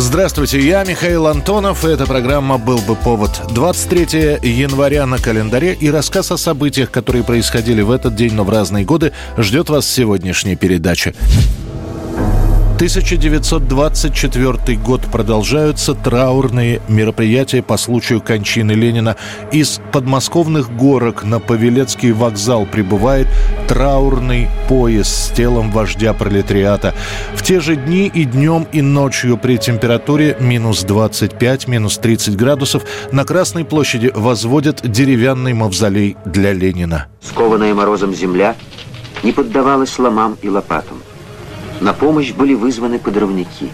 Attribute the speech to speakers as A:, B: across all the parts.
A: Здравствуйте, я Михаил Антонов, и эта программа «Был бы повод». 23 января на календаре и рассказ о событиях, которые происходили в этот день, но в разные годы, ждет вас сегодняшней передачи. 1924 год продолжаются траурные мероприятия по случаю кончины Ленина. Из подмосковных горок на Павелецкий вокзал прибывает траурный поезд с телом вождя пролетариата. В те же дни и днем, и ночью при температуре минус 25, минус 30 градусов на Красной площади возводят деревянный мавзолей для Ленина.
B: Скованная морозом земля не поддавалась ломам и лопатам. На помощь были вызваны подрывники.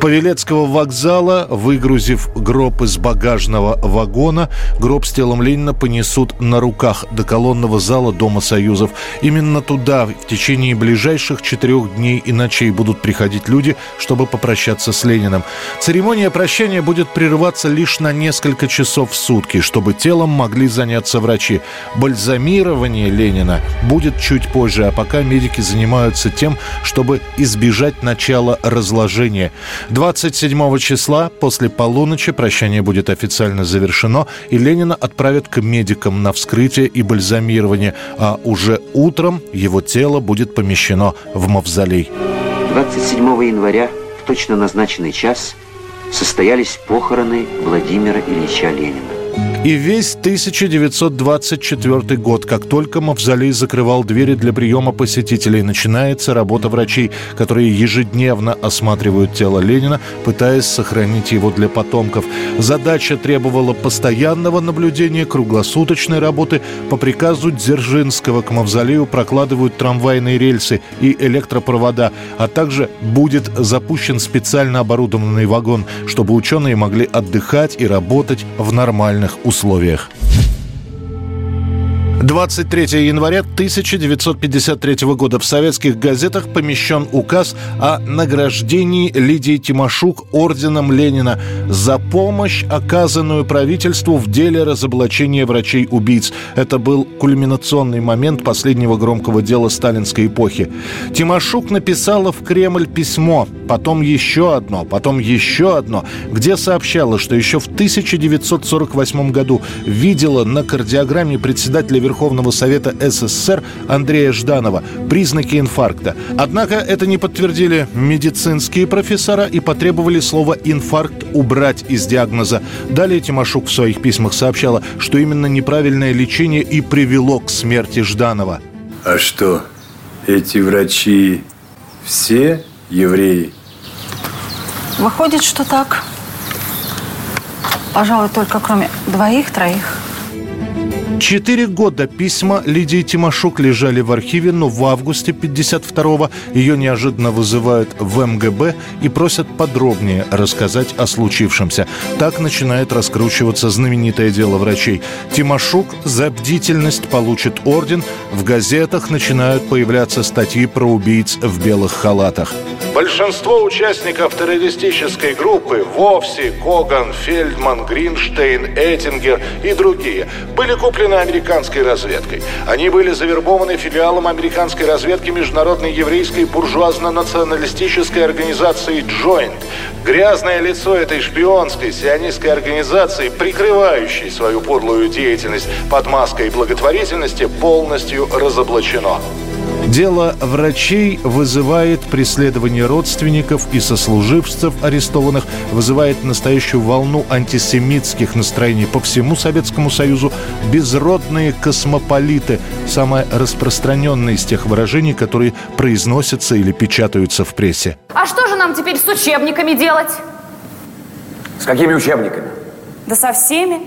A: Павелецкого вокзала, выгрузив гроб из багажного вагона, гроб с телом Ленина понесут на руках до колонного зала Дома Союзов. Именно туда в течение ближайших четырех дней и ночей будут приходить люди, чтобы попрощаться с Лениным. Церемония прощания будет прерываться лишь на несколько часов в сутки, чтобы телом могли заняться врачи. Бальзамирование Ленина будет чуть позже, а пока медики занимаются тем, чтобы избежать начала разложения. 27 числа после полуночи прощание будет официально завершено, и Ленина отправят к медикам на вскрытие и бальзамирование, а уже утром его тело будет помещено в мавзолей.
B: 27 января в точно назначенный час состоялись похороны Владимира Ильича Ленина.
A: И весь 1924 год, как только Мавзолей закрывал двери для приема посетителей, начинается работа врачей, которые ежедневно осматривают тело Ленина, пытаясь сохранить его для потомков. Задача требовала постоянного наблюдения, круглосуточной работы. По приказу Дзержинского к Мавзолею прокладывают трамвайные рельсы и электропровода, а также будет запущен специально оборудованный вагон, чтобы ученые могли отдыхать и работать в нормальных условиях условиях. 23 января 1953 года в советских газетах помещен указ о награждении Лидии Тимошук орденом Ленина за помощь, оказанную правительству в деле разоблачения врачей-убийц. Это был кульминационный момент последнего громкого дела сталинской эпохи. Тимошук написала в Кремль письмо, потом еще одно, потом еще одно, где сообщала, что еще в 1948 году видела на кардиограмме председателя Верховного Совета СССР Андрея Жданова признаки инфаркта. Однако это не подтвердили медицинские профессора и потребовали слово «инфаркт» убрать из диагноза. Далее Тимошук в своих письмах сообщала, что именно неправильное лечение и привело к смерти Жданова.
C: А что, эти врачи все евреи?
D: Выходит, что так. Пожалуй, только кроме двоих-троих.
A: Четыре года письма Лидии Тимошук лежали в архиве, но в августе 52-го ее неожиданно вызывают в МГБ и просят подробнее рассказать о случившемся. Так начинает раскручиваться знаменитое дело врачей. Тимошук за бдительность получит орден. В газетах начинают появляться статьи про убийц в белых халатах. Большинство участников террористической группы Вовси, Коган, Фельдман, Гринштейн, Эттингер и другие были куплены американской разведкой. Они были завербованы филиалом американской разведки международной еврейской буржуазно-националистической организации «Джойнт». Грязное лицо этой шпионской сионистской организации, прикрывающей свою подлую деятельность под маской благотворительности, полностью разоблачено. Дело врачей вызывает преследование родственников и сослуживцев арестованных, вызывает настоящую волну антисемитских настроений по всему Советскому Союзу. Безродные космополиты – самое распространенное из тех выражений, которые произносятся или печатаются в прессе.
E: А что же нам теперь с учебниками делать?
F: С какими учебниками?
E: Да со всеми.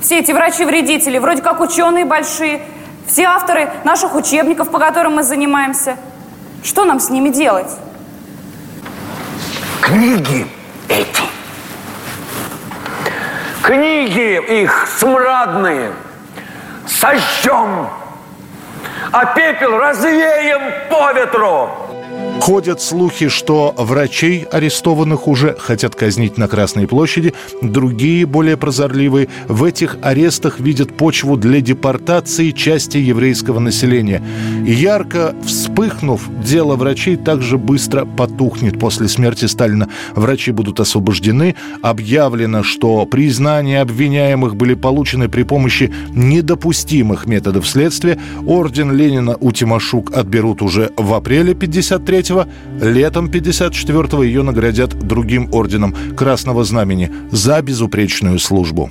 E: Все эти врачи-вредители, вроде как ученые большие – все авторы наших учебников, по которым мы занимаемся. Что нам с ними делать?
F: Книги эти книги их смрадные сожжем, а пепел развеем по ветру.
A: Ходят слухи, что врачей, арестованных уже, хотят казнить на Красной площади. Другие, более прозорливые, в этих арестах видят почву для депортации части еврейского населения. Ярко вспыхнув, дело врачей также быстро потухнет после смерти Сталина. Врачи будут освобождены. Объявлено, что признания обвиняемых были получены при помощи недопустимых методов следствия. Орден Ленина у Тимошук отберут уже в апреле 53 53-го, летом 54-го ее наградят другим орденом Красного Знамени за безупречную службу.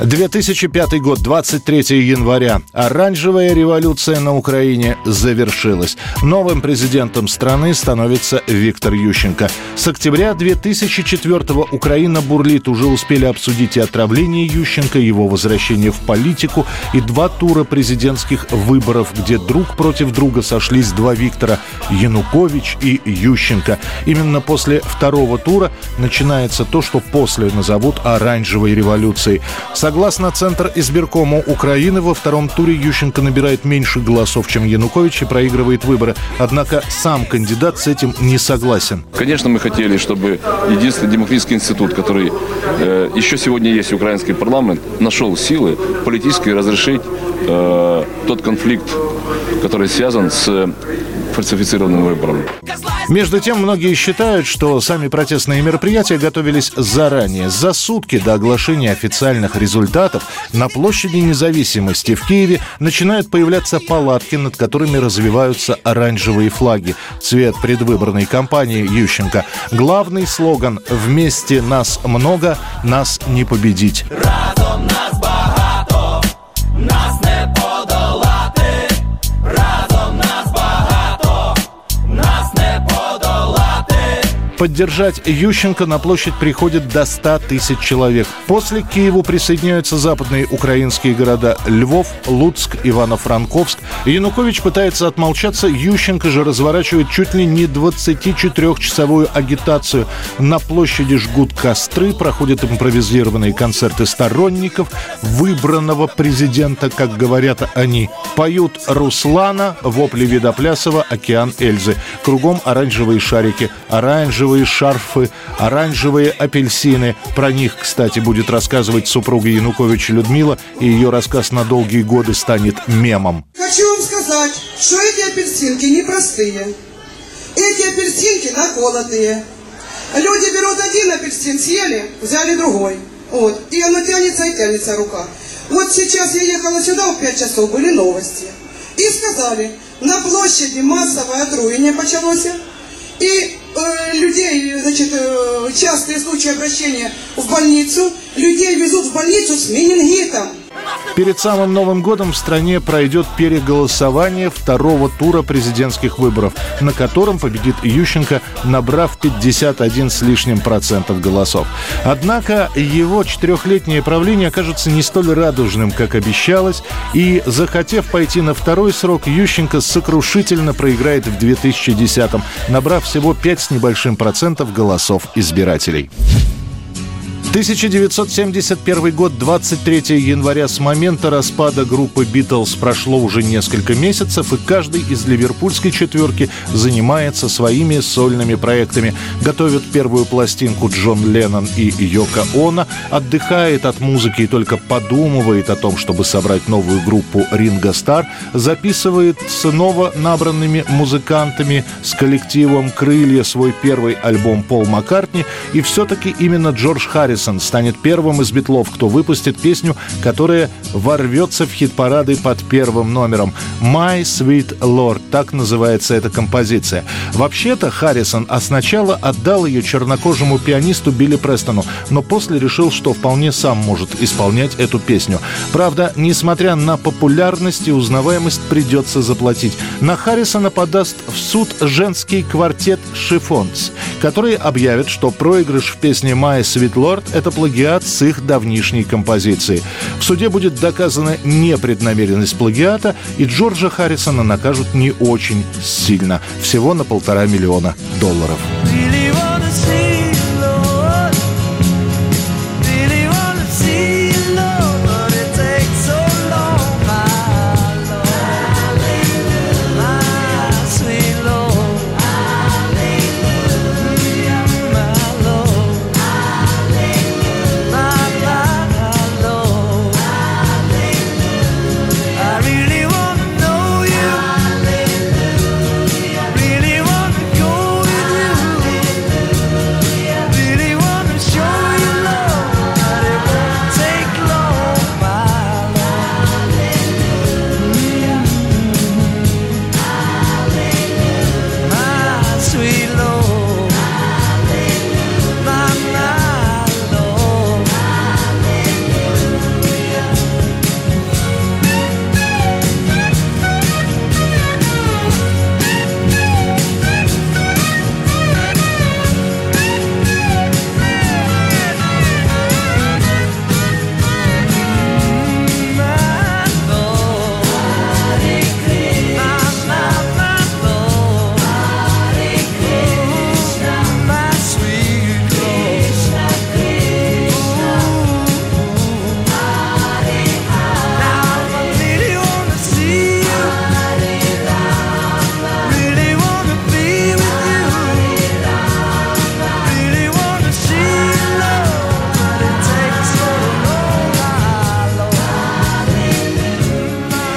A: 2005 год, 23 января. Оранжевая революция на Украине завершилась. Новым президентом страны становится Виктор Ющенко. С октября 2004 Украина бурлит. Уже успели обсудить и отравление Ющенко, его возвращение в политику и два тура президентских выборов, где друг против друга сошлись два Виктора – Янукович и Ющенко. Именно после второго тура начинается то, что после назовут оранжевой революцией. Согласно Центр избиркома Украины, во втором туре Ющенко набирает меньше голосов, чем Янукович и проигрывает выборы. Однако сам кандидат с этим не согласен.
G: Конечно, мы хотели, чтобы единственный демократический институт, который э, еще сегодня есть украинский парламент, нашел силы политически разрешить э, тот конфликт, который связан с фальсифицированным выбором.
A: Между тем, многие считают, что сами протестные мероприятия готовились заранее, за сутки до оглашения официальных результатов на площади независимости в Киеве начинают появляться палатки, над которыми развиваются оранжевые флаги. Цвет предвыборной кампании Ющенко. Главный слоган «Вместе нас много, нас не победить». Разом нас Поддержать Ющенко на площадь приходит до 100 тысяч человек. После Киеву присоединяются западные украинские города Львов, Луцк, Ивано-Франковск. Янукович пытается отмолчаться, Ющенко же разворачивает чуть ли не 24-часовую агитацию. На площади жгут костры, проходят импровизированные концерты сторонников выбранного президента, как говорят они. Поют Руслана, вопли Видоплясова, океан Эльзы. Кругом оранжевые шарики, оранжевые оранжевые шарфы, оранжевые апельсины. Про них, кстати, будет рассказывать супруга Януковича Людмила, и ее рассказ на долгие годы станет мемом.
H: Хочу вам сказать, что эти апельсинки непростые. Эти апельсинки наколотые. Люди берут один апельсин, съели, взяли другой. Вот. И оно тянется и тянется рука. Вот сейчас я ехала сюда в 5 часов, были новости. И сказали, на площади массовое отруение началось. И людей, значит, э, частые случаи обращения в больницу, людей везут в больницу с менингитом.
A: Перед самым Новым годом в стране пройдет переголосование второго тура президентских выборов, на котором победит Ющенко, набрав 51 с лишним процентов голосов. Однако его четырехлетнее правление окажется не столь радужным, как обещалось, и, захотев пойти на второй срок, Ющенко сокрушительно проиграет в 2010-м, набрав всего 5 с небольшим процентов голосов избирателей. 1971 год, 23 января. С момента распада группы «Битлз» прошло уже несколько месяцев, и каждый из ливерпульской четверки занимается своими сольными проектами. Готовят первую пластинку Джон Леннон и Йока Она, отдыхает от музыки и только подумывает о том, чтобы собрать новую группу «Ринго Стар», записывает снова набранными музыкантами с коллективом «Крылья» свой первый альбом Пол Маккартни, и все-таки именно Джордж Харрис Харрисон станет первым из битлов, кто выпустит песню, которая ворвется в хит-парады под первым номером. «My Sweet Lord» — так называется эта композиция. Вообще-то Харрисон а сначала отдал ее чернокожему пианисту Билли Престону, но после решил, что вполне сам может исполнять эту песню. Правда, несмотря на популярность и узнаваемость, придется заплатить. На Харрисона подаст в суд женский квартет «Шифонс», который объявит, что проигрыш в песне «My Sweet Lord» это плагиат с их давнишней композиции. В суде будет доказана непреднамеренность плагиата, и Джорджа Харрисона накажут не очень сильно, всего на полтора миллиона долларов. Really